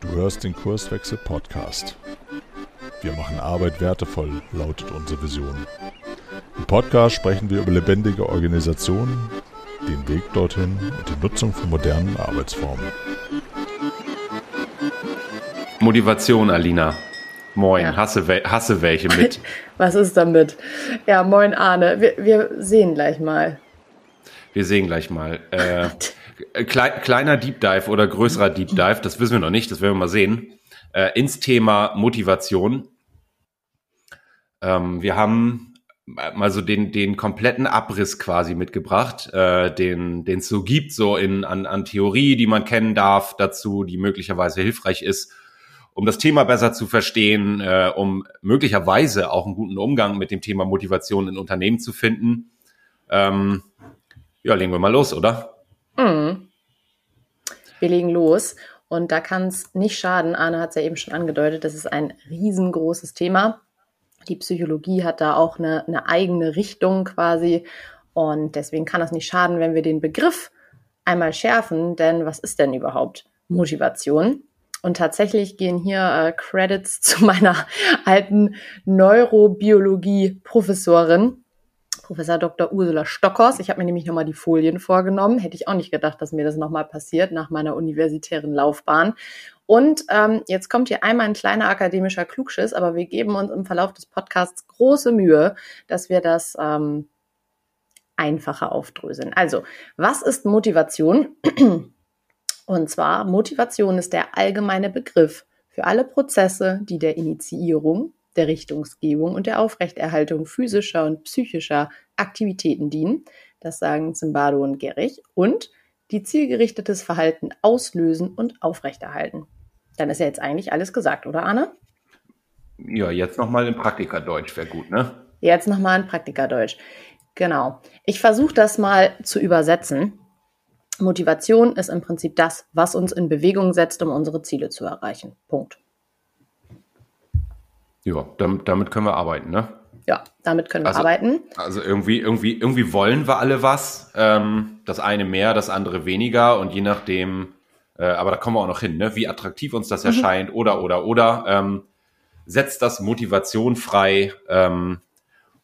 Du hörst den Kurswechsel Podcast. Wir machen Arbeit wertevoll, lautet unsere Vision. Im Podcast sprechen wir über lebendige Organisationen, den Weg dorthin und die Nutzung von modernen Arbeitsformen. Motivation, Alina. Moin, ja. hasse, hasse welche mit. Was ist damit? Ja, moin Arne. Wir, wir sehen gleich mal. Wir sehen gleich mal. Äh, kleiner Deep Dive oder größerer Deep Dive, das wissen wir noch nicht, das werden wir mal sehen. Äh, ins Thema Motivation. Ähm, wir haben mal so den, den kompletten Abriss quasi mitgebracht, äh, den den es so gibt, so in, an, an Theorie, die man kennen darf dazu, die möglicherweise hilfreich ist um das Thema besser zu verstehen, äh, um möglicherweise auch einen guten Umgang mit dem Thema Motivation in Unternehmen zu finden. Ähm, ja, legen wir mal los, oder? Mhm. Wir legen los. Und da kann es nicht schaden, Arne hat es ja eben schon angedeutet, das ist ein riesengroßes Thema. Die Psychologie hat da auch eine, eine eigene Richtung quasi. Und deswegen kann es nicht schaden, wenn wir den Begriff einmal schärfen. Denn was ist denn überhaupt Motivation? Und tatsächlich gehen hier äh, Credits zu meiner alten Neurobiologie-Professorin, Professor Dr. Ursula Stockhaus. Ich habe mir nämlich nochmal die Folien vorgenommen. Hätte ich auch nicht gedacht, dass mir das nochmal passiert nach meiner universitären Laufbahn. Und ähm, jetzt kommt hier einmal ein kleiner akademischer Klugschiss, aber wir geben uns im Verlauf des Podcasts große Mühe, dass wir das ähm, einfacher aufdröseln. Also, was ist Motivation? Und zwar Motivation ist der allgemeine Begriff für alle Prozesse, die der Initiierung, der Richtungsgebung und der Aufrechterhaltung physischer und psychischer Aktivitäten dienen. Das sagen Zimbardo und Gerich. Und die zielgerichtetes Verhalten auslösen und aufrechterhalten. Dann ist ja jetzt eigentlich alles gesagt, oder Arne? Ja, jetzt nochmal in Praktikerdeutsch wäre gut, ne? Jetzt nochmal in Praktikerdeutsch. Genau. Ich versuche das mal zu übersetzen. Motivation ist im Prinzip das, was uns in Bewegung setzt, um unsere Ziele zu erreichen. Punkt. Ja, damit, damit können wir arbeiten, ne? Ja, damit können wir also, arbeiten. Also irgendwie, irgendwie, irgendwie wollen wir alle was. Ähm, das eine mehr, das andere weniger und je nachdem, äh, aber da kommen wir auch noch hin, ne? wie attraktiv uns das mhm. erscheint oder, oder, oder, ähm, setzt das Motivation frei ähm,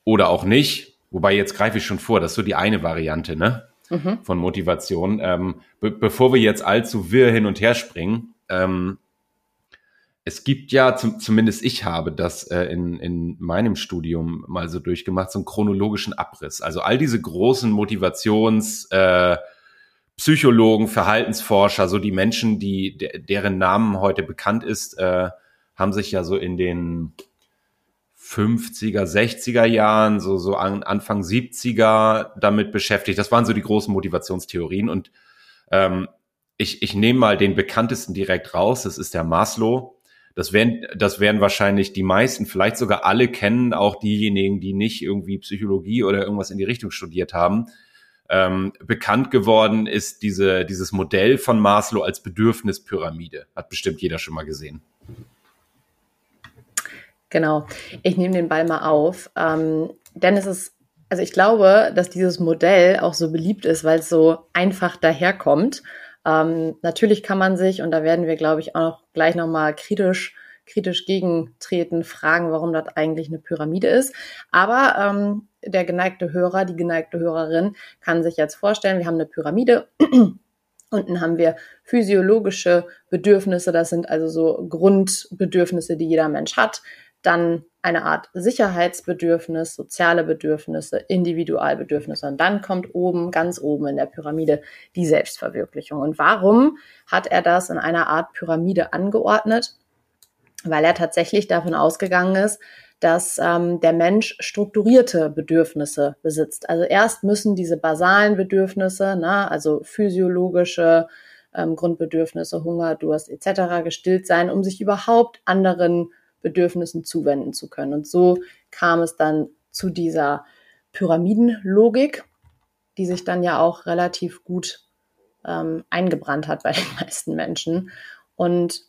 oder auch nicht. Wobei jetzt greife ich schon vor, das ist so die eine Variante, ne? mhm. von Motivation. Ähm, be bevor wir jetzt allzu wirr hin und her springen, ähm, es gibt ja, zum, zumindest ich habe das äh, in, in meinem Studium mal so durchgemacht, so einen chronologischen Abriss. Also all diese großen Motivations, äh, Psychologen, Verhaltensforscher, so die Menschen, die deren Namen heute bekannt ist, äh, haben sich ja so in den 50er, 60er Jahren, so, so an, Anfang 70er damit beschäftigt. Das waren so die großen Motivationstheorien. Und ähm, ich, ich nehme mal den bekanntesten direkt raus, das ist der Maslow. Das werden, das werden wahrscheinlich die meisten, vielleicht sogar alle kennen, auch diejenigen, die nicht irgendwie Psychologie oder irgendwas in die Richtung studiert haben. Ähm, bekannt geworden ist diese, dieses Modell von Maslow als Bedürfnispyramide. Hat bestimmt jeder schon mal gesehen. Genau. Ich nehme den Ball mal auf. Ähm, denn es ist, also ich glaube, dass dieses Modell auch so beliebt ist, weil es so einfach daherkommt. Ähm, natürlich kann man sich, und da werden wir, glaube ich, auch gleich nochmal kritisch, kritisch gegentreten, fragen, warum das eigentlich eine Pyramide ist. Aber ähm, der geneigte Hörer, die geneigte Hörerin kann sich jetzt vorstellen, wir haben eine Pyramide. Unten haben wir physiologische Bedürfnisse, das sind also so Grundbedürfnisse, die jeder Mensch hat dann eine Art Sicherheitsbedürfnis, soziale Bedürfnisse, Individualbedürfnisse. Und dann kommt oben, ganz oben in der Pyramide, die Selbstverwirklichung. Und warum hat er das in einer Art Pyramide angeordnet? Weil er tatsächlich davon ausgegangen ist, dass ähm, der Mensch strukturierte Bedürfnisse besitzt. Also erst müssen diese basalen Bedürfnisse, na, also physiologische ähm, Grundbedürfnisse, Hunger, Durst etc. gestillt sein, um sich überhaupt anderen Bedürfnissen zuwenden zu können. Und so kam es dann zu dieser Pyramidenlogik, die sich dann ja auch relativ gut ähm, eingebrannt hat bei den meisten Menschen. Und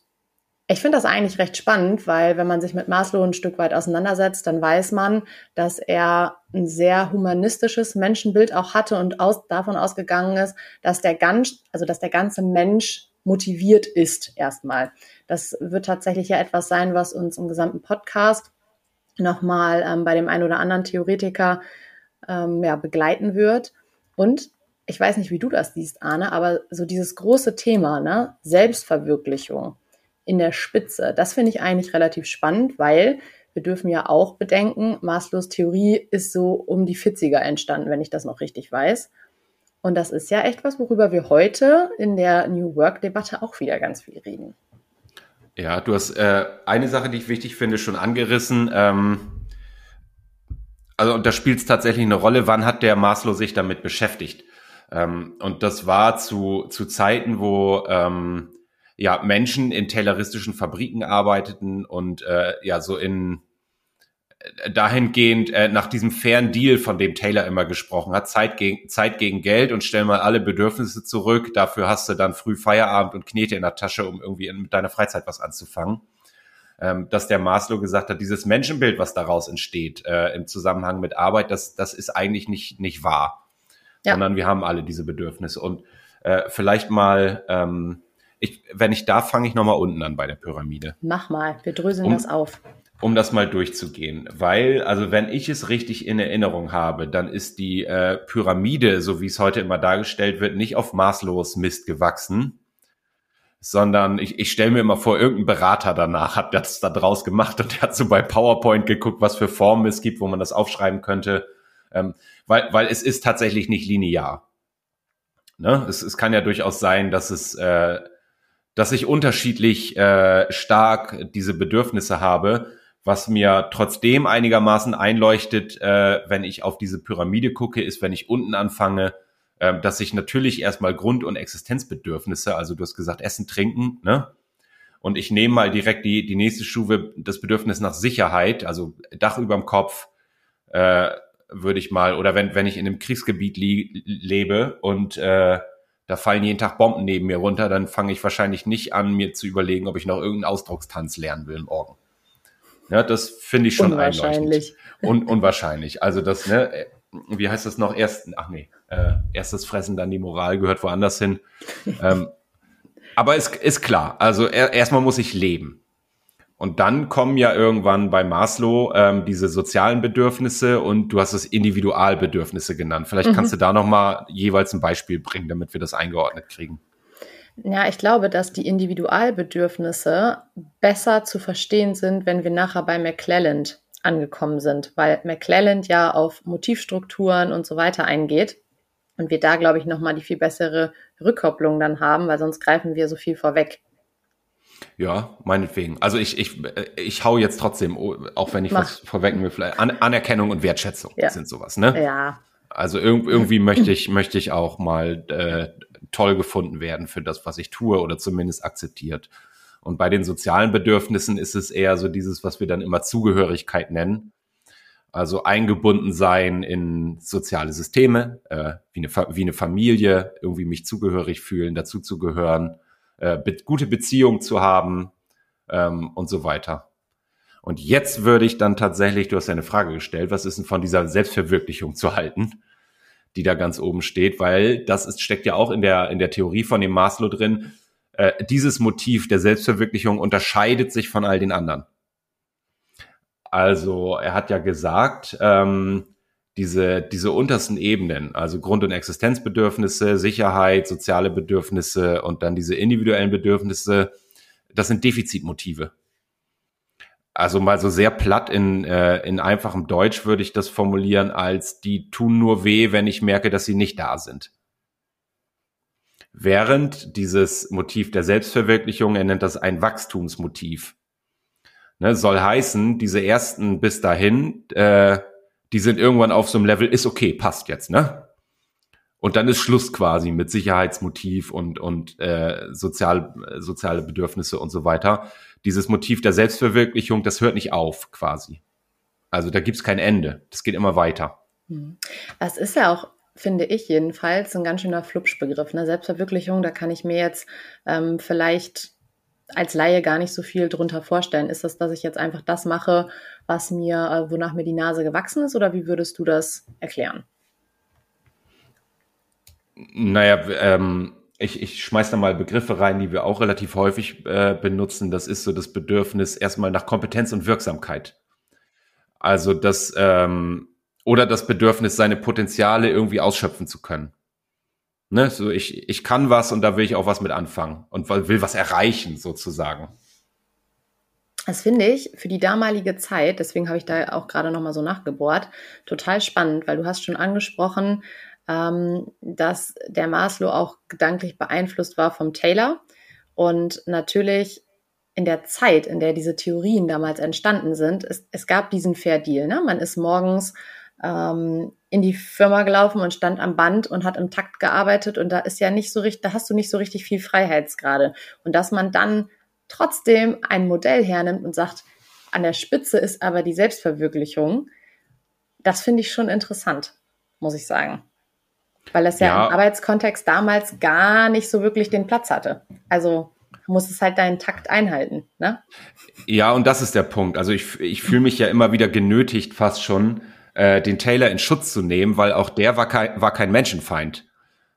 ich finde das eigentlich recht spannend, weil wenn man sich mit Maslow ein Stück weit auseinandersetzt, dann weiß man, dass er ein sehr humanistisches Menschenbild auch hatte und aus, davon ausgegangen ist, dass der ganz, also dass der ganze Mensch motiviert ist erstmal. Das wird tatsächlich ja etwas sein, was uns im gesamten Podcast nochmal ähm, bei dem einen oder anderen Theoretiker ähm, ja, begleiten wird. Und ich weiß nicht, wie du das siehst, Arne, aber so dieses große Thema, ne, Selbstverwirklichung in der Spitze, das finde ich eigentlich relativ spannend, weil wir dürfen ja auch bedenken, Maslows Theorie ist so um die 40er entstanden, wenn ich das noch richtig weiß. Und das ist ja echt was, worüber wir heute in der New Work-Debatte auch wieder ganz viel reden. Ja, du hast äh, eine Sache, die ich wichtig finde, schon angerissen. Ähm, also, und da spielt es tatsächlich eine Rolle, wann hat der Maslow sich damit beschäftigt? Ähm, und das war zu, zu Zeiten, wo ähm, ja Menschen in tayloristischen Fabriken arbeiteten und äh, ja so in dahingehend äh, nach diesem fairen Deal, von dem Taylor immer gesprochen hat, Zeit gegen, Zeit gegen Geld und stell mal alle Bedürfnisse zurück, dafür hast du dann früh Feierabend und Knete in der Tasche, um irgendwie in, mit deiner Freizeit was anzufangen. Ähm, dass der Maslow gesagt hat, dieses Menschenbild, was daraus entsteht äh, im Zusammenhang mit Arbeit, das, das ist eigentlich nicht, nicht wahr. Ja. Sondern wir haben alle diese Bedürfnisse. Und äh, vielleicht mal ähm, ich, wenn ich da fange ich nochmal unten an bei der Pyramide. Mach mal, wir dröseln um, das auf. Um das mal durchzugehen. Weil, also wenn ich es richtig in Erinnerung habe, dann ist die äh, Pyramide, so wie es heute immer dargestellt wird, nicht auf maßlos Mist gewachsen, sondern ich, ich stelle mir immer vor, irgendein Berater danach hat das da draus gemacht und der hat so bei PowerPoint geguckt, was für Formen es gibt, wo man das aufschreiben könnte. Ähm, weil, weil es ist tatsächlich nicht linear. Ne? Es, es kann ja durchaus sein, dass es äh, dass ich unterschiedlich äh, stark diese Bedürfnisse habe, was mir trotzdem einigermaßen einleuchtet, äh, wenn ich auf diese Pyramide gucke, ist, wenn ich unten anfange, äh, dass ich natürlich erstmal Grund- und Existenzbedürfnisse, also du hast gesagt, Essen, Trinken, ne? Und ich nehme mal direkt die, die nächste Stufe, das Bedürfnis nach Sicherheit, also Dach überm Kopf, äh, würde ich mal, oder wenn, wenn ich in einem Kriegsgebiet lebe und äh, da fallen jeden Tag Bomben neben mir runter, dann fange ich wahrscheinlich nicht an, mir zu überlegen, ob ich noch irgendeinen Ausdruckstanz lernen will morgen. Ja, das finde ich schon unwahrscheinlich. Un unwahrscheinlich. Also das, ne, wie heißt das noch? Erst, ach nee, äh, erstes Fressen, dann die Moral gehört woanders hin. ähm, aber es ist klar. Also er, erstmal muss ich leben. Und dann kommen ja irgendwann bei Maslow ähm, diese sozialen Bedürfnisse und du hast es Individualbedürfnisse genannt. Vielleicht mhm. kannst du da noch mal jeweils ein Beispiel bringen, damit wir das eingeordnet kriegen. Ja, ich glaube, dass die Individualbedürfnisse besser zu verstehen sind, wenn wir nachher bei McClelland angekommen sind, weil McClelland ja auf Motivstrukturen und so weiter eingeht und wir da, glaube ich, nochmal die viel bessere Rückkopplung dann haben, weil sonst greifen wir so viel vorweg. Ja, meinetwegen. Also ich, ich, ich hau jetzt trotzdem, auch wenn ich Mach. was vorwegnehmen will, vielleicht An Anerkennung und Wertschätzung ja. sind sowas, ne? Ja. Also irg irgendwie möchte ich, möchte ich auch mal äh, toll gefunden werden für das, was ich tue oder zumindest akzeptiert. Und bei den sozialen Bedürfnissen ist es eher so dieses, was wir dann immer Zugehörigkeit nennen. Also eingebunden sein in soziale Systeme, äh, wie, eine, wie eine Familie, irgendwie mich zugehörig fühlen, dazu zu gehören äh, be gute Beziehung zu haben ähm, und so weiter. Und jetzt würde ich dann tatsächlich, du hast ja eine Frage gestellt, was ist denn von dieser Selbstverwirklichung zu halten, die da ganz oben steht, weil das ist, steckt ja auch in der, in der Theorie von dem Maslow drin. Äh, dieses Motiv der Selbstverwirklichung unterscheidet sich von all den anderen. Also er hat ja gesagt, ähm, diese, diese untersten Ebenen, also Grund- und Existenzbedürfnisse, Sicherheit, soziale Bedürfnisse und dann diese individuellen Bedürfnisse, das sind Defizitmotive. Also mal so sehr platt in, äh, in einfachem Deutsch würde ich das formulieren als die tun nur weh, wenn ich merke, dass sie nicht da sind. Während dieses Motiv der Selbstverwirklichung, er nennt das ein Wachstumsmotiv. Ne, soll heißen, diese ersten bis dahin, äh, die sind irgendwann auf so einem Level, ist okay, passt jetzt, ne? Und dann ist Schluss quasi mit Sicherheitsmotiv und, und äh, sozial, soziale Bedürfnisse und so weiter. Dieses Motiv der Selbstverwirklichung, das hört nicht auf quasi. Also da gibt's kein Ende. Das geht immer weiter. Hm. Das ist ja auch, finde ich jedenfalls, ein ganz schöner Flupschbegriff. Ne? Selbstverwirklichung, da kann ich mir jetzt ähm, vielleicht als Laie gar nicht so viel drunter vorstellen. Ist das, dass ich jetzt einfach das mache, was mir, äh, wonach mir die Nase gewachsen ist, oder wie würdest du das erklären? Naja, ähm, ich, ich schmeiß da mal Begriffe rein, die wir auch relativ häufig äh, benutzen. Das ist so das Bedürfnis erstmal nach Kompetenz und Wirksamkeit. Also das ähm, oder das Bedürfnis, seine Potenziale irgendwie ausschöpfen zu können. Ne, so ich, ich kann was und da will ich auch was mit anfangen und will was erreichen sozusagen. Das finde ich für die damalige Zeit, deswegen habe ich da auch gerade noch mal so nachgebohrt, total spannend, weil du hast schon angesprochen, ähm, dass der Maslow auch gedanklich beeinflusst war vom Taylor. Und natürlich in der Zeit, in der diese Theorien damals entstanden sind, es, es gab diesen Fair Deal. Ne? Man ist morgens ähm, in die Firma gelaufen und stand am Band und hat im Takt gearbeitet und da ist ja nicht so richtig, da hast du nicht so richtig viel Freiheitsgrade. Und dass man dann trotzdem ein Modell hernimmt und sagt, an der Spitze ist aber die Selbstverwirklichung, das finde ich schon interessant, muss ich sagen. Weil das ja, ja, im Arbeitskontext damals gar nicht so wirklich den Platz hatte. Also muss es halt deinen Takt einhalten. Ne? Ja, und das ist der Punkt. Also ich, ich fühle mich ja immer wieder genötigt, fast schon, äh, den Taylor in Schutz zu nehmen, weil auch der war kein, war kein Menschenfeind.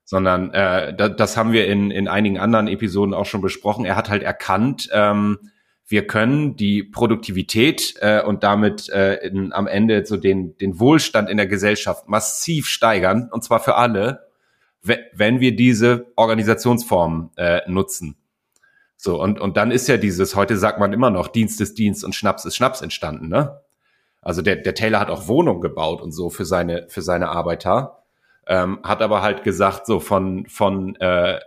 Sondern äh, das, das haben wir in, in einigen anderen Episoden auch schon besprochen. Er hat halt erkannt, ähm, wir können die Produktivität äh, und damit äh, in, am Ende so den, den Wohlstand in der Gesellschaft massiv steigern, und zwar für alle, wenn wir diese Organisationsform äh, nutzen. So, und, und dann ist ja dieses, heute sagt man immer noch, Dienst ist Dienst und Schnaps ist Schnaps entstanden, ne? Also der, der Taylor hat auch Wohnungen gebaut und so für seine, für seine Arbeiter, ähm, hat aber halt gesagt, so von, von äh,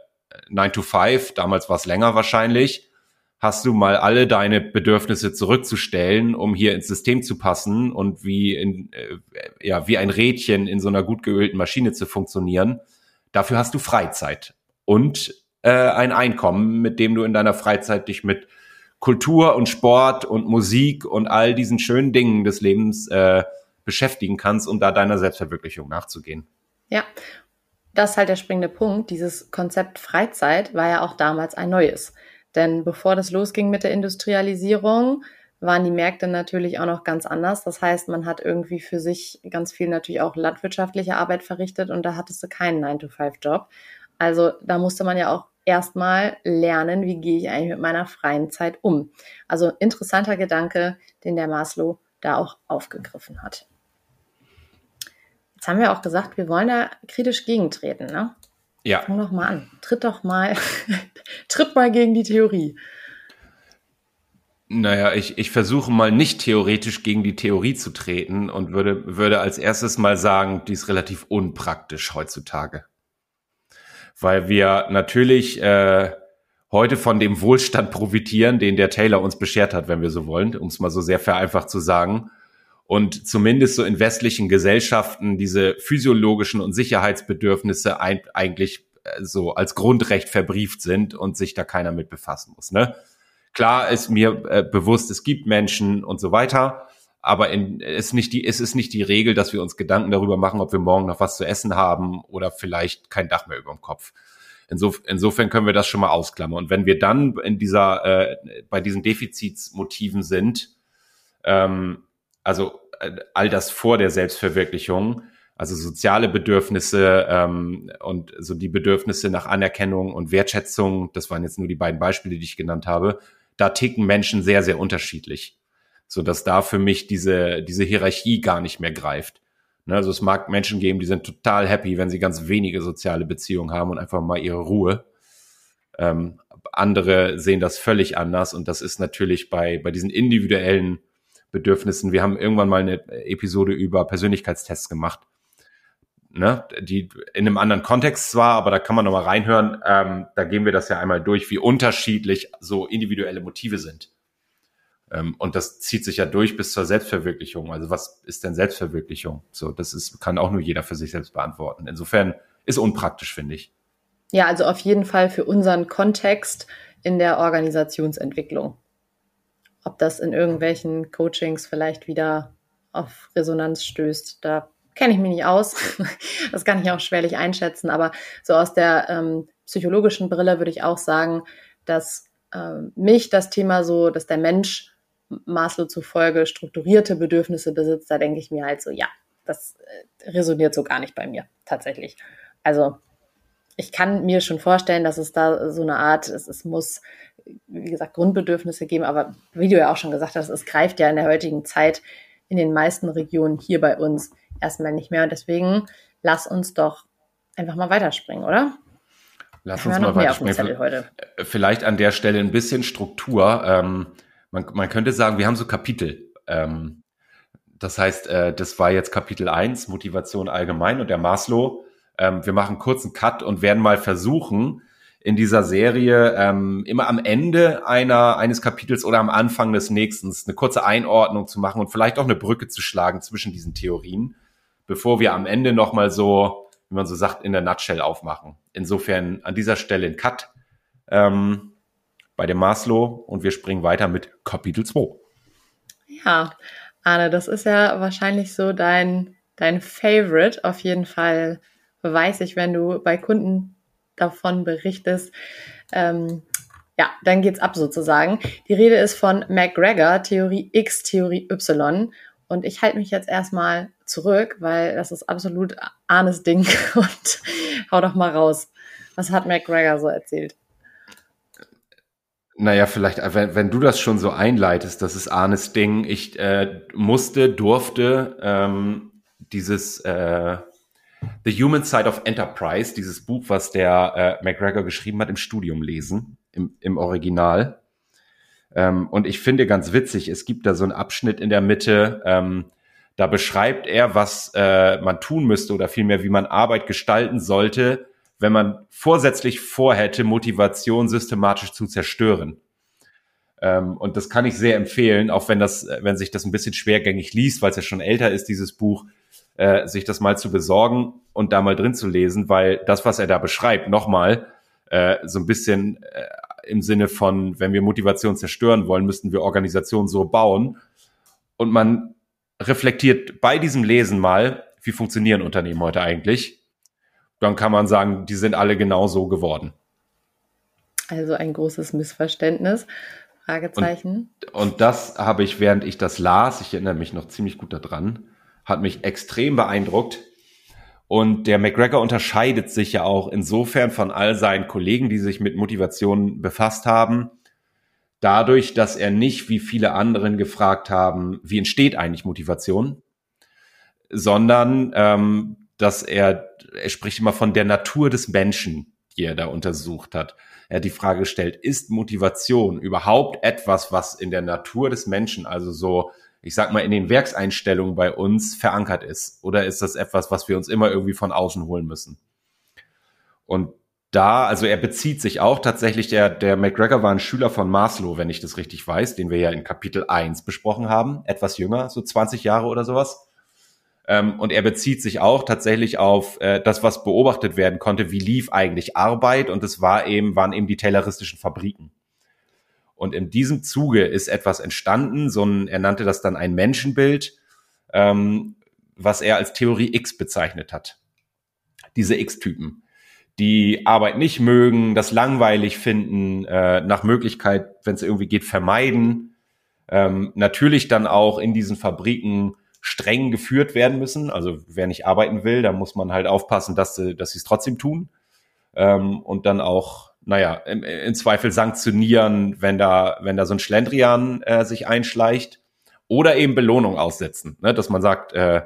9 to 5, damals war es länger wahrscheinlich, hast du mal alle deine Bedürfnisse zurückzustellen, um hier ins System zu passen und wie in, äh, ja, wie ein Rädchen in so einer gut geölten Maschine zu funktionieren. Dafür hast du Freizeit und äh, ein Einkommen, mit dem du in deiner Freizeit dich mit Kultur und Sport und Musik und all diesen schönen Dingen des Lebens äh, beschäftigen kannst, um da deiner Selbstverwirklichung nachzugehen. Ja, das ist halt der springende Punkt. Dieses Konzept Freizeit war ja auch damals ein neues. Denn bevor das losging mit der Industrialisierung, waren die Märkte natürlich auch noch ganz anders. Das heißt, man hat irgendwie für sich ganz viel natürlich auch landwirtschaftliche Arbeit verrichtet und da hattest du keinen 9-to-5-Job. Also da musste man ja auch erstmal lernen, wie gehe ich eigentlich mit meiner freien Zeit um. Also interessanter Gedanke, den der Maslow da auch aufgegriffen hat. Jetzt haben wir auch gesagt, wir wollen da kritisch gegentreten. Ne? Ja. Fang doch mal an. Tritt doch mal, tritt mal gegen die Theorie. Naja, ich, ich versuche mal nicht theoretisch gegen die Theorie zu treten und würde, würde als erstes mal sagen, die ist relativ unpraktisch heutzutage. Weil wir natürlich äh, heute von dem Wohlstand profitieren, den der Taylor uns beschert hat, wenn wir so wollen, um es mal so sehr vereinfacht zu sagen und zumindest so in westlichen Gesellschaften diese physiologischen und Sicherheitsbedürfnisse ein, eigentlich äh, so als Grundrecht verbrieft sind und sich da keiner mit befassen muss. Ne? Klar ist mir äh, bewusst, es gibt Menschen und so weiter, aber in, ist nicht die, es ist nicht die Regel, dass wir uns Gedanken darüber machen, ob wir morgen noch was zu essen haben oder vielleicht kein Dach mehr über dem Kopf. Insof insofern können wir das schon mal ausklammern. Und wenn wir dann in dieser, äh, bei diesen Defizitsmotiven sind, ähm, also äh, all das vor der Selbstverwirklichung, also soziale Bedürfnisse ähm, und so die Bedürfnisse nach Anerkennung und Wertschätzung, das waren jetzt nur die beiden Beispiele, die ich genannt habe, da ticken Menschen sehr, sehr unterschiedlich, so dass da für mich diese, diese Hierarchie gar nicht mehr greift. Ne, also es mag Menschen geben, die sind total happy, wenn sie ganz wenige soziale Beziehungen haben und einfach mal ihre Ruhe. Ähm, andere sehen das völlig anders und das ist natürlich bei, bei diesen individuellen Bedürfnissen. Wir haben irgendwann mal eine Episode über Persönlichkeitstests gemacht. Ne, die in einem anderen Kontext zwar, aber da kann man noch mal reinhören. Ähm, da gehen wir das ja einmal durch, wie unterschiedlich so individuelle Motive sind. Ähm, und das zieht sich ja durch bis zur Selbstverwirklichung. Also was ist denn Selbstverwirklichung? So, das ist, kann auch nur jeder für sich selbst beantworten. Insofern ist unpraktisch, finde ich. Ja, also auf jeden Fall für unseren Kontext in der Organisationsentwicklung ob das in irgendwelchen Coachings vielleicht wieder auf Resonanz stößt. Da kenne ich mich nicht aus. das kann ich auch schwerlich einschätzen. Aber so aus der ähm, psychologischen Brille würde ich auch sagen, dass ähm, mich das Thema so, dass der Mensch Maslow zufolge strukturierte Bedürfnisse besitzt, da denke ich mir halt so, ja, das äh, resoniert so gar nicht bei mir tatsächlich. Also ich kann mir schon vorstellen, dass es da so eine Art, es, es muss, wie gesagt, Grundbedürfnisse geben, aber wie du ja auch schon gesagt hast, es greift ja in der heutigen Zeit in den meisten Regionen hier bei uns erstmal nicht mehr. Und deswegen lass uns doch einfach mal weiterspringen, oder? Lass uns mal weiterspringen. Äh, vielleicht an der Stelle ein bisschen Struktur. Ähm, man, man könnte sagen, wir haben so Kapitel. Ähm, das heißt, äh, das war jetzt Kapitel 1, Motivation allgemein und der Maslow. Ähm, wir machen kurzen Cut und werden mal versuchen, in dieser Serie ähm, immer am Ende einer, eines Kapitels oder am Anfang des nächsten eine kurze Einordnung zu machen und vielleicht auch eine Brücke zu schlagen zwischen diesen Theorien, bevor wir am Ende nochmal so, wie man so sagt, in der Nutshell aufmachen. Insofern an dieser Stelle ein Cut ähm, bei dem Maslow und wir springen weiter mit Kapitel 2. Ja, Arne, das ist ja wahrscheinlich so dein, dein Favorite. Auf jeden Fall weiß ich, wenn du bei Kunden davon berichtest, ähm, ja, dann geht's ab sozusagen. Die Rede ist von McGregor, Theorie X, Theorie Y. Und ich halte mich jetzt erstmal zurück, weil das ist absolut Arnes Ding. Und hau doch mal raus. Was hat McGregor so erzählt? Naja, vielleicht, wenn, wenn du das schon so einleitest, das ist Arnes Ding. Ich äh, musste, durfte ähm, dieses äh, The Human Side of Enterprise, dieses Buch, was der äh, McGregor geschrieben hat, im Studium lesen, im, im Original. Ähm, und ich finde ganz witzig, es gibt da so einen Abschnitt in der Mitte, ähm, da beschreibt er, was äh, man tun müsste oder vielmehr, wie man Arbeit gestalten sollte, wenn man vorsätzlich vorhätte, Motivation systematisch zu zerstören. Ähm, und das kann ich sehr empfehlen, auch wenn das, wenn sich das ein bisschen schwergängig liest, weil es ja schon älter ist, dieses Buch, äh, sich das mal zu besorgen und da mal drin zu lesen, weil das, was er da beschreibt, nochmal äh, so ein bisschen äh, im Sinne von, wenn wir Motivation zerstören wollen, müssten wir Organisationen so bauen. Und man reflektiert bei diesem Lesen mal, wie funktionieren Unternehmen heute eigentlich. Dann kann man sagen, die sind alle genau so geworden. Also ein großes Missverständnis. Fragezeichen. Und, und das habe ich, während ich das las, ich erinnere mich noch ziemlich gut daran, hat mich extrem beeindruckt. Und der McGregor unterscheidet sich ja auch insofern von all seinen Kollegen, die sich mit Motivation befasst haben, dadurch, dass er nicht wie viele anderen gefragt haben, wie entsteht eigentlich Motivation, sondern ähm, dass er, er spricht immer von der Natur des Menschen, die er da untersucht hat. Er hat die Frage gestellt, ist Motivation überhaupt etwas, was in der Natur des Menschen, also so ich sag mal, in den Werkseinstellungen bei uns verankert ist? Oder ist das etwas, was wir uns immer irgendwie von außen holen müssen? Und da, also er bezieht sich auch tatsächlich, der, der McGregor war ein Schüler von Maslow, wenn ich das richtig weiß, den wir ja in Kapitel 1 besprochen haben, etwas jünger, so 20 Jahre oder sowas. Ähm, und er bezieht sich auch tatsächlich auf äh, das, was beobachtet werden konnte, wie lief eigentlich Arbeit und es war eben, waren eben die tayloristischen Fabriken. Und in diesem Zuge ist etwas entstanden, so ein, er nannte das dann ein Menschenbild, ähm, was er als Theorie X bezeichnet hat. Diese X-Typen, die Arbeit nicht mögen, das langweilig finden, äh, nach Möglichkeit, wenn es irgendwie geht, vermeiden, ähm, natürlich dann auch in diesen Fabriken streng geführt werden müssen. Also wer nicht arbeiten will, da muss man halt aufpassen, dass, sie dass sie es trotzdem tun. Ähm, und dann auch naja, im, im Zweifel sanktionieren, wenn da, wenn da so ein Schlendrian äh, sich einschleicht oder eben Belohnung aussetzen, ne? dass man sagt, äh,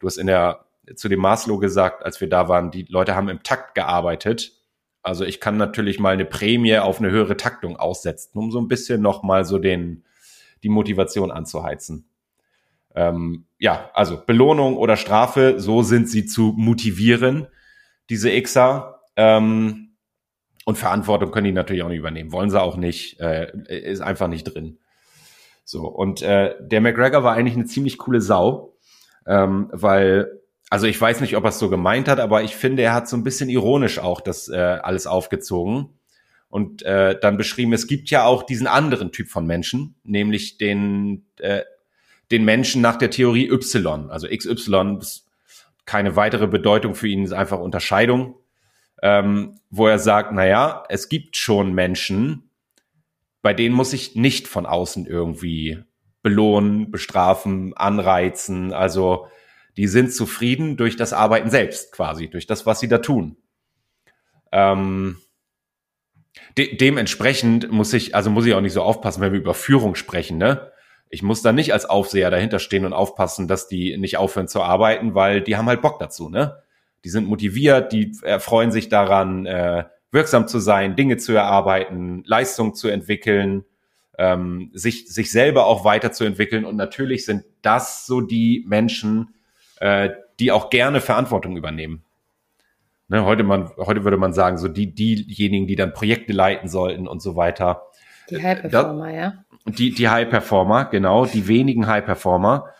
du hast in der zu dem Maslow gesagt, als wir da waren, die Leute haben im Takt gearbeitet. Also ich kann natürlich mal eine Prämie auf eine höhere Taktung aussetzen, um so ein bisschen noch mal so den die Motivation anzuheizen. Ähm, ja, also Belohnung oder Strafe, so sind sie zu motivieren, diese Xer. Ähm, und Verantwortung können die natürlich auch nicht übernehmen. Wollen sie auch nicht. Äh, ist einfach nicht drin. So, und äh, der McGregor war eigentlich eine ziemlich coole Sau, ähm, weil, also ich weiß nicht, ob er es so gemeint hat, aber ich finde, er hat so ein bisschen ironisch auch das äh, alles aufgezogen und äh, dann beschrieben, es gibt ja auch diesen anderen Typ von Menschen, nämlich den, äh, den Menschen nach der Theorie Y, also XY, keine weitere Bedeutung für ihn, ist einfach Unterscheidung ähm, wo er sagt, na ja, es gibt schon Menschen, bei denen muss ich nicht von außen irgendwie belohnen, bestrafen, anreizen. Also die sind zufrieden durch das Arbeiten selbst quasi, durch das, was sie da tun. Ähm, de dementsprechend muss ich, also muss ich auch nicht so aufpassen, wenn wir über Führung sprechen, ne? Ich muss da nicht als Aufseher dahinter stehen und aufpassen, dass die nicht aufhören zu arbeiten, weil die haben halt Bock dazu, ne? Die sind motiviert, die erfreuen sich daran, äh, wirksam zu sein, Dinge zu erarbeiten, Leistung zu entwickeln, ähm, sich, sich selber auch weiterzuentwickeln. Und natürlich sind das so die Menschen, äh, die auch gerne Verantwortung übernehmen. Ne, heute, man, heute würde man sagen, so die, diejenigen, die dann Projekte leiten sollten und so weiter. Die High Performer, da, ja. Die, die High Performer, genau, die wenigen High Performer.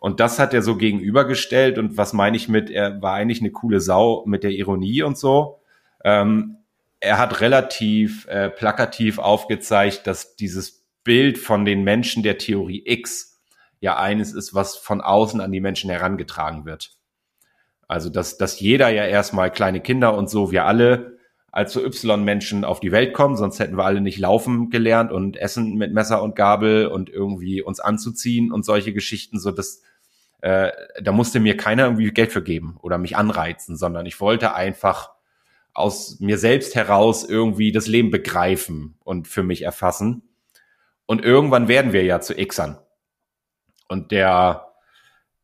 Und das hat er so gegenübergestellt. Und was meine ich mit, er war eigentlich eine coole Sau mit der Ironie und so. Ähm, er hat relativ äh, plakativ aufgezeigt, dass dieses Bild von den Menschen der Theorie X ja eines ist, was von außen an die Menschen herangetragen wird. Also, dass, dass jeder ja erstmal kleine Kinder und so, wir alle als so Y-Menschen auf die Welt kommen, sonst hätten wir alle nicht laufen gelernt und essen mit Messer und Gabel und irgendwie uns anzuziehen und solche Geschichten, so dass äh, da musste mir keiner irgendwie Geld für geben oder mich anreizen, sondern ich wollte einfach aus mir selbst heraus irgendwie das Leben begreifen und für mich erfassen. Und irgendwann werden wir ja zu Xern. Und der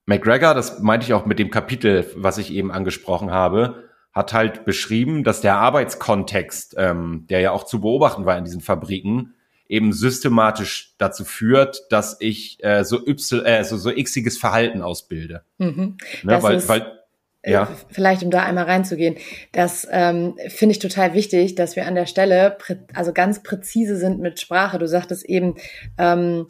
McGregor, das meinte ich auch mit dem Kapitel, was ich eben angesprochen habe, hat halt beschrieben, dass der Arbeitskontext, ähm, der ja auch zu beobachten war in diesen Fabriken, eben systematisch dazu führt, dass ich äh, so y, äh, so, so xiges Verhalten ausbilde. Mhm. Ne, weil, weil äh, ja. vielleicht um da einmal reinzugehen, das ähm, finde ich total wichtig, dass wir an der Stelle also ganz präzise sind mit Sprache. Du sagtest eben, ähm,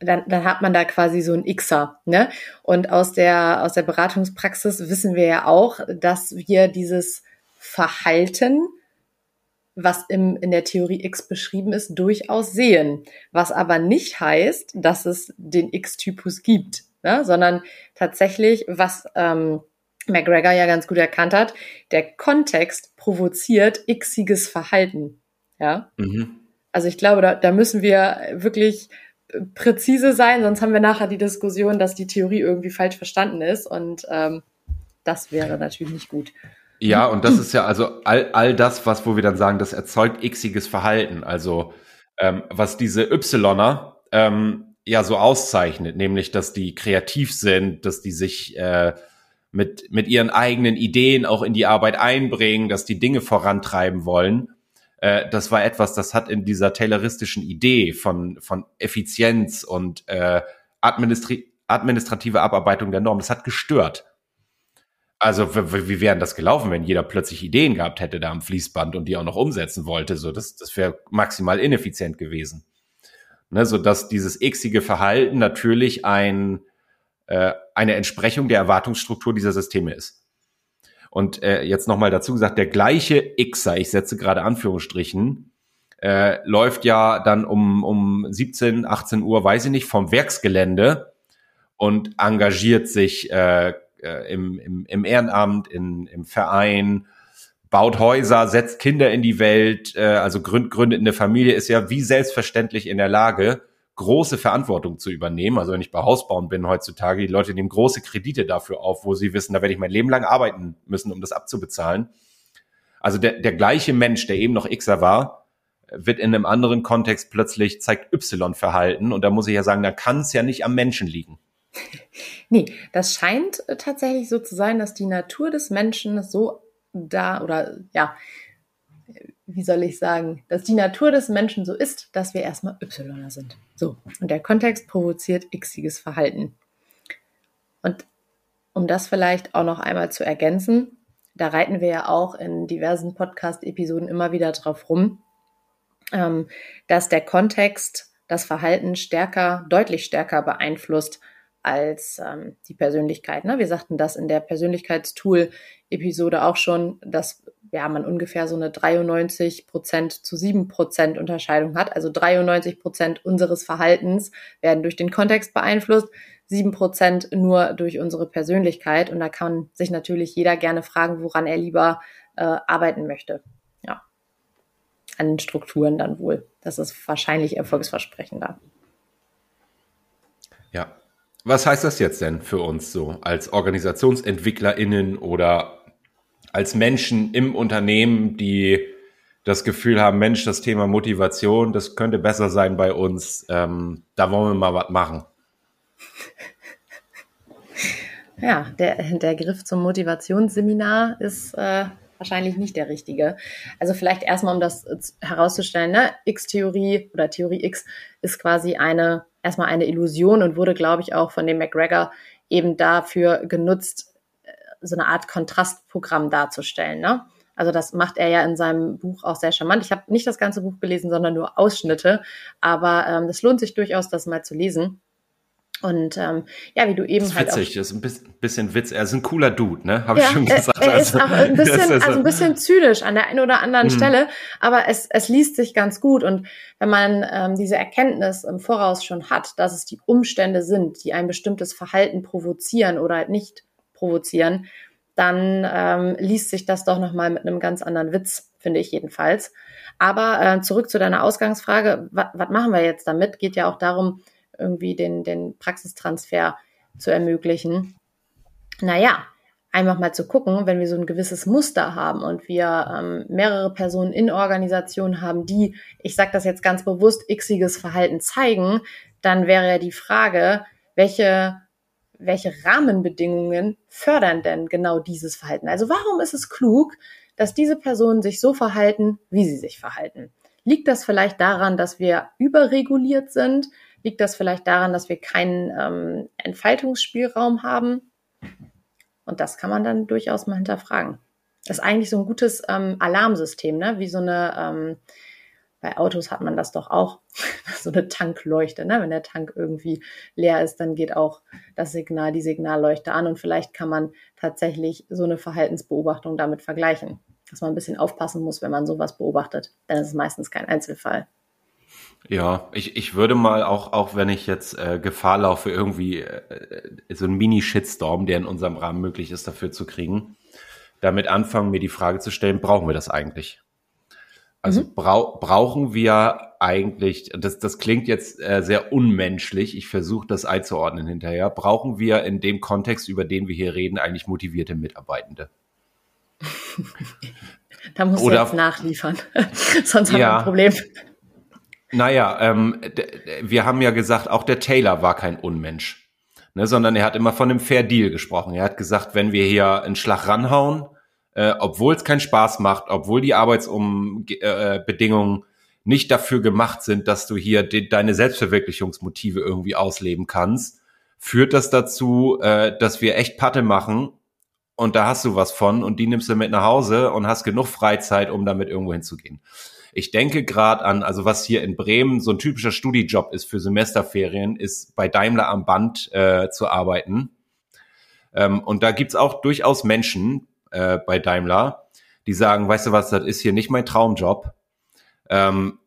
dann, dann hat man da quasi so ein Xer. Ne? Und aus der, aus der Beratungspraxis wissen wir ja auch, dass wir dieses Verhalten, was im, in der Theorie X beschrieben ist, durchaus sehen. Was aber nicht heißt, dass es den X-Typus gibt, ne? sondern tatsächlich, was ähm, McGregor ja ganz gut erkannt hat, der Kontext provoziert xiges Verhalten. Ja. Mhm. Also ich glaube, da, da müssen wir wirklich präzise sein, sonst haben wir nachher die Diskussion, dass die Theorie irgendwie falsch verstanden ist und ähm, das wäre natürlich nicht gut. Ja, und das ist ja also all, all das, was, wo wir dann sagen, das erzeugt xiges Verhalten. Also ähm, was diese Ypsiloner ähm, ja so auszeichnet, nämlich, dass die kreativ sind, dass die sich äh, mit, mit ihren eigenen Ideen auch in die Arbeit einbringen, dass die Dinge vorantreiben wollen. Äh, das war etwas, das hat in dieser tayloristischen Idee von, von Effizienz und äh, administri administrative Abarbeitung der Norm, das hat gestört. Also wie wären das gelaufen, wenn jeder plötzlich Ideen gehabt hätte da am Fließband und die auch noch umsetzen wollte? So, das, das wäre maximal ineffizient gewesen. Ne, so dass dieses xige Verhalten natürlich ein äh, eine Entsprechung der Erwartungsstruktur dieser Systeme ist. Und äh, jetzt nochmal dazu gesagt, der gleiche Xer, ich setze gerade Anführungsstrichen, äh, läuft ja dann um, um 17, 18 Uhr, weiß ich nicht, vom Werksgelände und engagiert sich äh, äh, im, im, im Ehrenamt, in, im Verein, baut Häuser, setzt Kinder in die Welt, äh, also gründ, gründet eine Familie, ist ja wie selbstverständlich in der Lage, große Verantwortung zu übernehmen. Also wenn ich bei Hausbauen bin heutzutage, die Leute nehmen große Kredite dafür auf, wo sie wissen, da werde ich mein Leben lang arbeiten müssen, um das abzubezahlen. Also der, der gleiche Mensch, der eben noch Xer war, wird in einem anderen Kontext plötzlich zeigt Y-Verhalten. Und da muss ich ja sagen, da kann es ja nicht am Menschen liegen. Nee, das scheint tatsächlich so zu sein, dass die Natur des Menschen so da oder ja, wie soll ich sagen, dass die Natur des Menschen so ist, dass wir erstmal Ypsiloner sind. So. Und der Kontext provoziert xiges Verhalten. Und um das vielleicht auch noch einmal zu ergänzen, da reiten wir ja auch in diversen Podcast-Episoden immer wieder drauf rum, ähm, dass der Kontext das Verhalten stärker, deutlich stärker beeinflusst als ähm, die Persönlichkeit. Ne? Wir sagten das in der Persönlichkeitstool-Episode auch schon, dass ja, man ungefähr so eine 93 Prozent zu 7 Prozent Unterscheidung hat. Also 93 Prozent unseres Verhaltens werden durch den Kontext beeinflusst, 7 Prozent nur durch unsere Persönlichkeit. Und da kann sich natürlich jeder gerne fragen, woran er lieber äh, arbeiten möchte. Ja, an den Strukturen dann wohl. Das ist wahrscheinlich erfolgsversprechender. Ja, was heißt das jetzt denn für uns so als OrganisationsentwicklerInnen oder als Menschen im Unternehmen, die das Gefühl haben, Mensch, das Thema Motivation, das könnte besser sein bei uns. Ähm, da wollen wir mal was machen. Ja, der, der Griff zum Motivationsseminar ist äh, wahrscheinlich nicht der richtige. Also vielleicht erstmal, um das herauszustellen, ne? X-Theorie oder Theorie X ist quasi eine, erstmal eine Illusion und wurde, glaube ich, auch von dem McGregor eben dafür genutzt, äh, so eine Art Kontrastprogramm darzustellen. Ne? Also das macht er ja in seinem Buch auch sehr charmant. Ich habe nicht das ganze Buch gelesen, sondern nur Ausschnitte, aber ähm, das lohnt sich durchaus, das mal zu lesen. Und ähm, ja, wie du eben das ist halt witzig, auch, das ist ein bisschen, bisschen Witz. Er ist ein cooler Dude, ne? Habe ja, ich schon gesagt. Er, er ist Also, auch ein bisschen, also ein bisschen zynisch an der einen oder anderen Mhm. Stelle, aber es, es liest sich ganz gut. Und wenn man ähm, diese Erkenntnis im Voraus schon hat, dass es die Umstände sind, die ein bestimmtes Verhalten provozieren oder halt nicht provozieren, dann ähm, liest sich das doch nochmal mit einem ganz anderen Witz, finde ich jedenfalls. Aber äh, zurück zu deiner Ausgangsfrage, was machen wir jetzt damit? Geht ja auch darum, irgendwie den, den Praxistransfer zu ermöglichen. Naja, einfach mal zu gucken, wenn wir so ein gewisses Muster haben und wir ähm, mehrere Personen in Organisationen haben, die, ich sage das jetzt ganz bewusst, xiges Verhalten zeigen, dann wäre ja die Frage, welche, welche Rahmenbedingungen fördern denn genau dieses Verhalten? Also warum ist es klug, dass diese Personen sich so verhalten, wie sie sich verhalten? Liegt das vielleicht daran, dass wir überreguliert sind? Liegt das vielleicht daran, dass wir keinen ähm, Entfaltungsspielraum haben? Und das kann man dann durchaus mal hinterfragen. Das ist eigentlich so ein gutes ähm, Alarmsystem, ne? Wie so eine, ähm, bei Autos hat man das doch auch, so eine Tankleuchte, ne? Wenn der Tank irgendwie leer ist, dann geht auch das Signal, die Signalleuchte an und vielleicht kann man tatsächlich so eine Verhaltensbeobachtung damit vergleichen. Dass man ein bisschen aufpassen muss, wenn man sowas beobachtet. Denn es ist meistens kein Einzelfall. Ja, ich, ich würde mal auch, auch wenn ich jetzt äh, Gefahr laufe, irgendwie äh, so einen Mini-Shitstorm, der in unserem Rahmen möglich ist, dafür zu kriegen, damit anfangen, mir die Frage zu stellen, brauchen wir das eigentlich? Also Mhm. brau brauchen wir eigentlich, das, das klingt jetzt äh, sehr unmenschlich, ich versuche das einzuordnen hinterher, brauchen wir in dem Kontext, über den wir hier reden, eigentlich motivierte Mitarbeitende? Da musst Oder- du jetzt nachliefern. Sonst haben wir Ja. ein Problem. Naja, ähm, wir haben ja gesagt, auch der Taylor war kein Unmensch, ne, sondern er hat immer von einem Fair Deal gesprochen. Er hat gesagt, wenn wir hier einen Schlag ranhauen, äh, obwohl es keinen Spaß macht, obwohl die Arbeitsbedingungen nicht dafür gemacht sind, dass du hier de deine Selbstverwirklichungsmotive irgendwie ausleben kannst, führt das dazu, äh, dass wir echt Patte machen und da hast du was von und die nimmst du mit nach Hause und hast genug Freizeit, um damit irgendwo hinzugehen. Ich denke gerade an, also was hier in Bremen so ein typischer Studijob ist für Semesterferien, ist bei Daimler am Band äh, zu arbeiten. Ähm, und da gibt's auch durchaus Menschen äh, bei Daimler, die sagen, weißt du was, das ist hier nicht mein Traumjob. Ähm,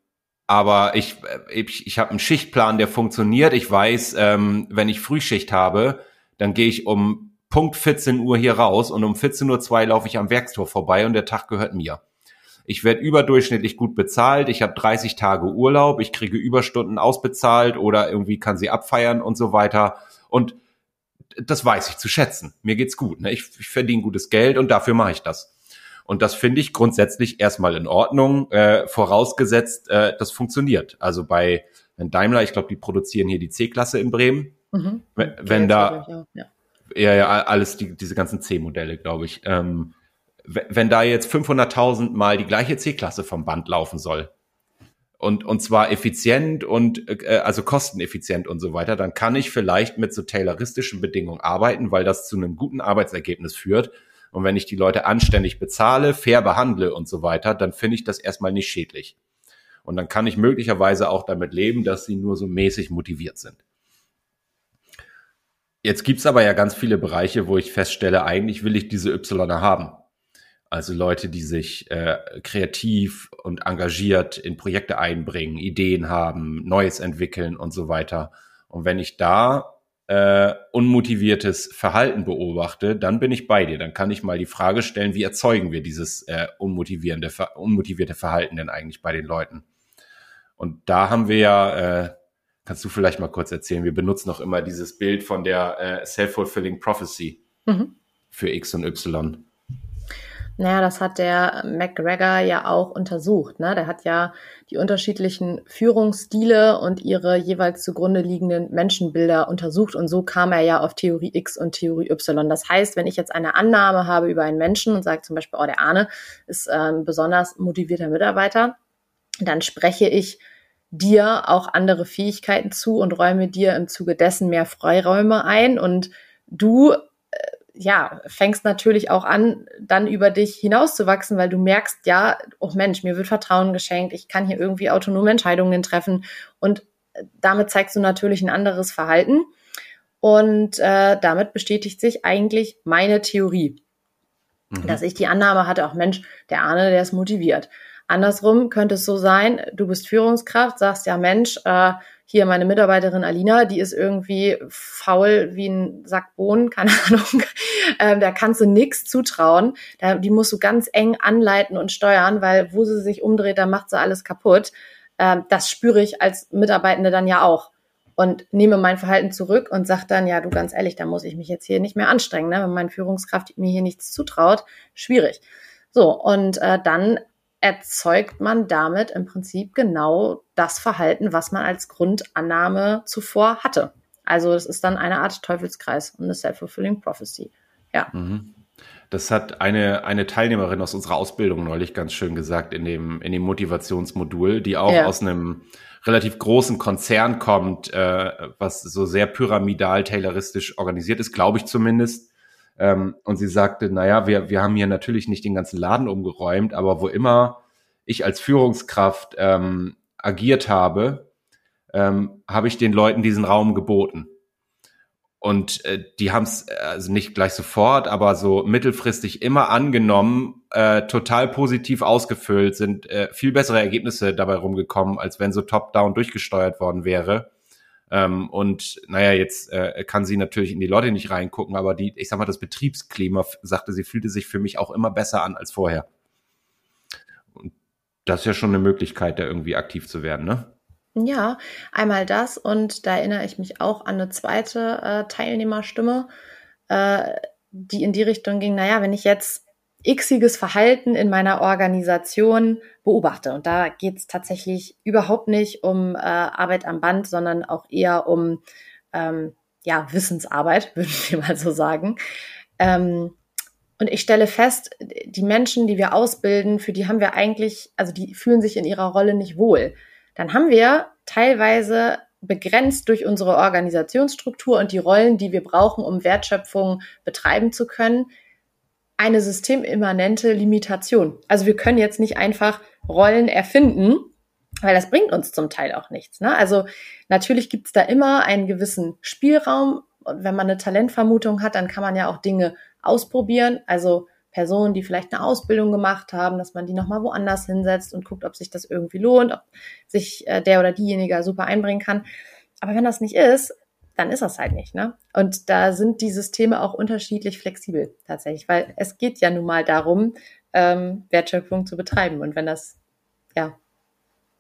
aber ich, ich, ich habe einen Schichtplan, der funktioniert. Ich weiß, ähm, wenn ich Frühschicht habe, dann gehe ich um Punkt 14 Uhr hier raus und um 14.02 Uhr laufe ich am Werkstor vorbei und der Tag gehört mir. Ich werde überdurchschnittlich gut bezahlt, ich habe 30 Tage Urlaub, ich kriege Überstunden ausbezahlt oder irgendwie kann sie abfeiern und so weiter. Und das weiß ich zu schätzen. Mir geht's gut. Ne? Ich, ich verdiene gutes Geld und dafür mache ich das. Und das finde ich grundsätzlich erstmal in Ordnung, äh, vorausgesetzt, äh, das funktioniert. Also bei Daimler, ich glaube, die produzieren hier die C-Klasse in Bremen. Mhm. Wenn, Okay, da, ich ja. ja, ja, alles, die, diese ganzen C-Modelle, glaube ich. Ähm, wenn da jetzt 500.000 Mal die gleiche C-Klasse vom Band laufen soll und, und zwar effizient und äh, also kosteneffizient und so weiter, dann kann ich vielleicht mit so tayloristischen Bedingungen arbeiten, weil das zu einem guten Arbeitsergebnis führt. Und wenn ich die Leute anständig bezahle, fair behandle und so weiter, dann finde ich das erstmal nicht schädlich. Und dann kann ich möglicherweise auch damit leben, dass sie nur so mäßig motiviert sind. Jetzt gibt's aber ja ganz viele Bereiche, wo ich feststelle, eigentlich will ich diese Ypsiloner haben. Also Leute, die sich äh, kreativ und engagiert in Projekte einbringen, Ideen haben, Neues entwickeln und so weiter. Und wenn ich da äh, unmotiviertes Verhalten beobachte, dann bin ich bei dir. Dann kann ich mal die Frage stellen, wie erzeugen wir dieses äh, unmotivierende, unmotivierte Verhalten denn eigentlich bei den Leuten? Und da haben wir ja, äh, kannst du vielleicht mal kurz erzählen, wir benutzen auch immer dieses Bild von der äh, Self-Fulfilling Prophecy Mhm. für X und Y. Naja, das hat der McGregor ja auch untersucht. Ne? Der hat ja die unterschiedlichen Führungsstile und ihre jeweils zugrunde liegenden Menschenbilder untersucht. Und so kam er ja auf Theorie X und Theorie Y. Das heißt, wenn ich jetzt eine Annahme habe über einen Menschen und sage zum Beispiel, oh, der Arne ist ein besonders motivierter Mitarbeiter, dann spreche ich dir auch andere Fähigkeiten zu und räume dir im Zuge dessen mehr Freiräume ein. Und du ja, fängst natürlich auch an, dann über dich hinauszuwachsen, weil du merkst, ja, oh Mensch, mir wird Vertrauen geschenkt, ich kann hier irgendwie autonome Entscheidungen treffen und äh, damit zeigst du natürlich ein anderes Verhalten und äh, damit bestätigt sich eigentlich meine Theorie, mhm. dass ich die Annahme hatte, auch Mensch, der Arne, der ist motiviert. Andersrum könnte es so sein, du bist Führungskraft, sagst ja, Mensch, äh, hier meine Mitarbeiterin Alina, die ist irgendwie faul wie ein Sack Bohnen, keine Ahnung. Ähm, da kannst du nichts zutrauen. Da, die musst du ganz eng anleiten und steuern, weil wo sie sich umdreht, da macht sie alles kaputt. Ähm, das spüre ich als Mitarbeitende dann ja auch und nehme mein Verhalten zurück und sage dann, ja, du ganz ehrlich, da muss ich mich jetzt hier nicht mehr anstrengen, ne? wenn meine Führungskraft mir hier nichts zutraut, schwierig. So, und äh, dann erzeugt man damit im Prinzip genau das Verhalten, was man als Grundannahme zuvor hatte. Also es ist dann eine Art Teufelskreis und eine self-fulfilling prophecy. Ja. Mhm. Das hat eine, eine Teilnehmerin aus unserer Ausbildung neulich ganz schön gesagt in dem, in dem Motivationsmodul, die auch ja. aus einem relativ großen Konzern kommt, äh, was so sehr pyramidal, tayloristisch organisiert ist, glaube ich zumindest. Ähm, und sie sagte, naja, wir, wir haben hier natürlich nicht den ganzen Laden umgeräumt, aber wo immer ich als Führungskraft ähm, agiert habe, ähm, habe ich den Leuten diesen Raum geboten. Und äh, die haben es also nicht gleich sofort, aber so mittelfristig immer angenommen, äh, total positiv ausgefüllt, sind äh, viel bessere Ergebnisse dabei rumgekommen, als wenn so top-down durchgesteuert worden wäre. Ähm, und naja, jetzt äh, kann sie natürlich in die Leute nicht reingucken, aber die, ich sag mal, das Betriebsklima, sagte sie, fühlte sich für mich auch immer besser an als vorher. Und das ist ja schon eine Möglichkeit, da irgendwie aktiv zu werden, ne? Ja, einmal das und da erinnere ich mich auch an eine zweite äh, Teilnehmerstimme, äh, die in die Richtung ging, naja, wenn ich jetzt xiges Verhalten in meiner Organisation beobachte. Und da geht es tatsächlich überhaupt nicht um äh, Arbeit am Band, sondern auch eher um ähm, ja, Wissensarbeit, würden wir mal so sagen. Ähm, und ich stelle fest, die Menschen, die wir ausbilden, für die haben wir eigentlich, also die fühlen sich in ihrer Rolle nicht wohl. Dann haben wir teilweise begrenzt durch unsere Organisationsstruktur und die Rollen, die wir brauchen, um Wertschöpfung betreiben zu können, eine systemimmanente Limitation. Also wir können jetzt nicht einfach Rollen erfinden, weil das bringt uns zum Teil auch nichts. Ne? Also natürlich gibt es da immer einen gewissen Spielraum. Und wenn man eine Talentvermutung hat, dann kann man ja auch Dinge ausprobieren. Also Personen, die vielleicht eine Ausbildung gemacht haben, dass man die nochmal woanders hinsetzt und guckt, ob sich das irgendwie lohnt, ob sich äh, der oder diejenige super einbringen kann. Aber wenn das nicht ist, dann ist das halt nicht. Ne? Und da sind die Systeme auch unterschiedlich flexibel tatsächlich, weil es geht ja nun mal darum, ähm, Wertschöpfung zu betreiben. Und wenn das, ja,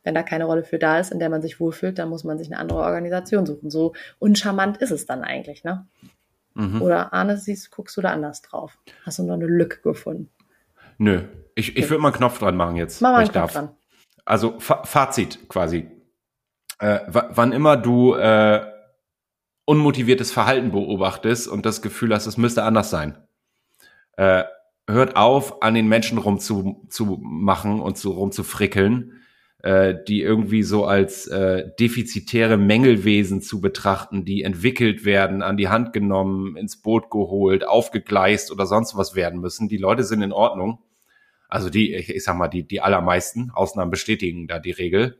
wenn da keine Rolle für da ist, in der man sich wohlfühlt, dann muss man sich eine andere Organisation suchen. So uncharmant ist es dann eigentlich, ne? Mhm. Oder Arne, siehst, guckst du da anders drauf? Hast du noch eine Lücke gefunden? Nö, ich, ich würde mal einen Knopf dran machen jetzt. Mach mal einen Knopf darf. dran. Also Fazit quasi. Äh, wann immer du äh, unmotiviertes Verhalten beobachtest und das Gefühl hast, es müsste anders sein. Äh, hört auf, an den Menschen rumzumachen zu, machen und zu, rumzufrickeln, äh, die irgendwie so als äh, defizitäre Mängelwesen zu betrachten, die entwickelt werden, an die Hand genommen, ins Boot geholt, aufgegleist oder sonst was werden müssen. Die Leute sind in Ordnung. Also die, ich, ich sag mal, die, die allermeisten Ausnahmen bestätigen da die Regel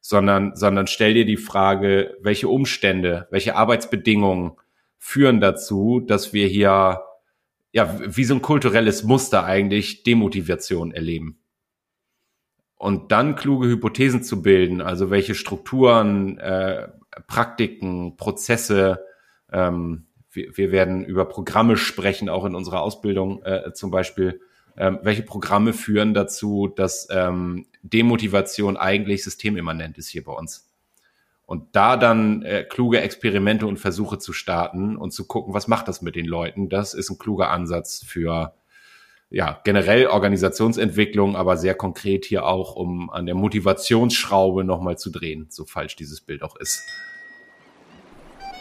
sondern, sondern stell dir die Frage, welche Umstände, welche Arbeitsbedingungen führen dazu, dass wir hier, ja, wie so ein kulturelles Muster eigentlich Demotivation erleben. Und dann kluge Hypothesen zu bilden, also welche Strukturen, äh, Praktiken, Prozesse, ähm, wir, wir werden über Programme sprechen, auch in unserer Ausbildung äh, zum Beispiel, ähm, welche Programme führen dazu, dass ähm, Demotivation eigentlich systemimmanent ist hier bei uns. Und da dann äh, kluge Experimente und Versuche zu starten und zu gucken, was macht das mit den Leuten, das ist ein kluger Ansatz für, ja, generell Organisationsentwicklung, aber sehr konkret hier auch, um an der Motivationsschraube nochmal zu drehen, so falsch dieses Bild auch ist.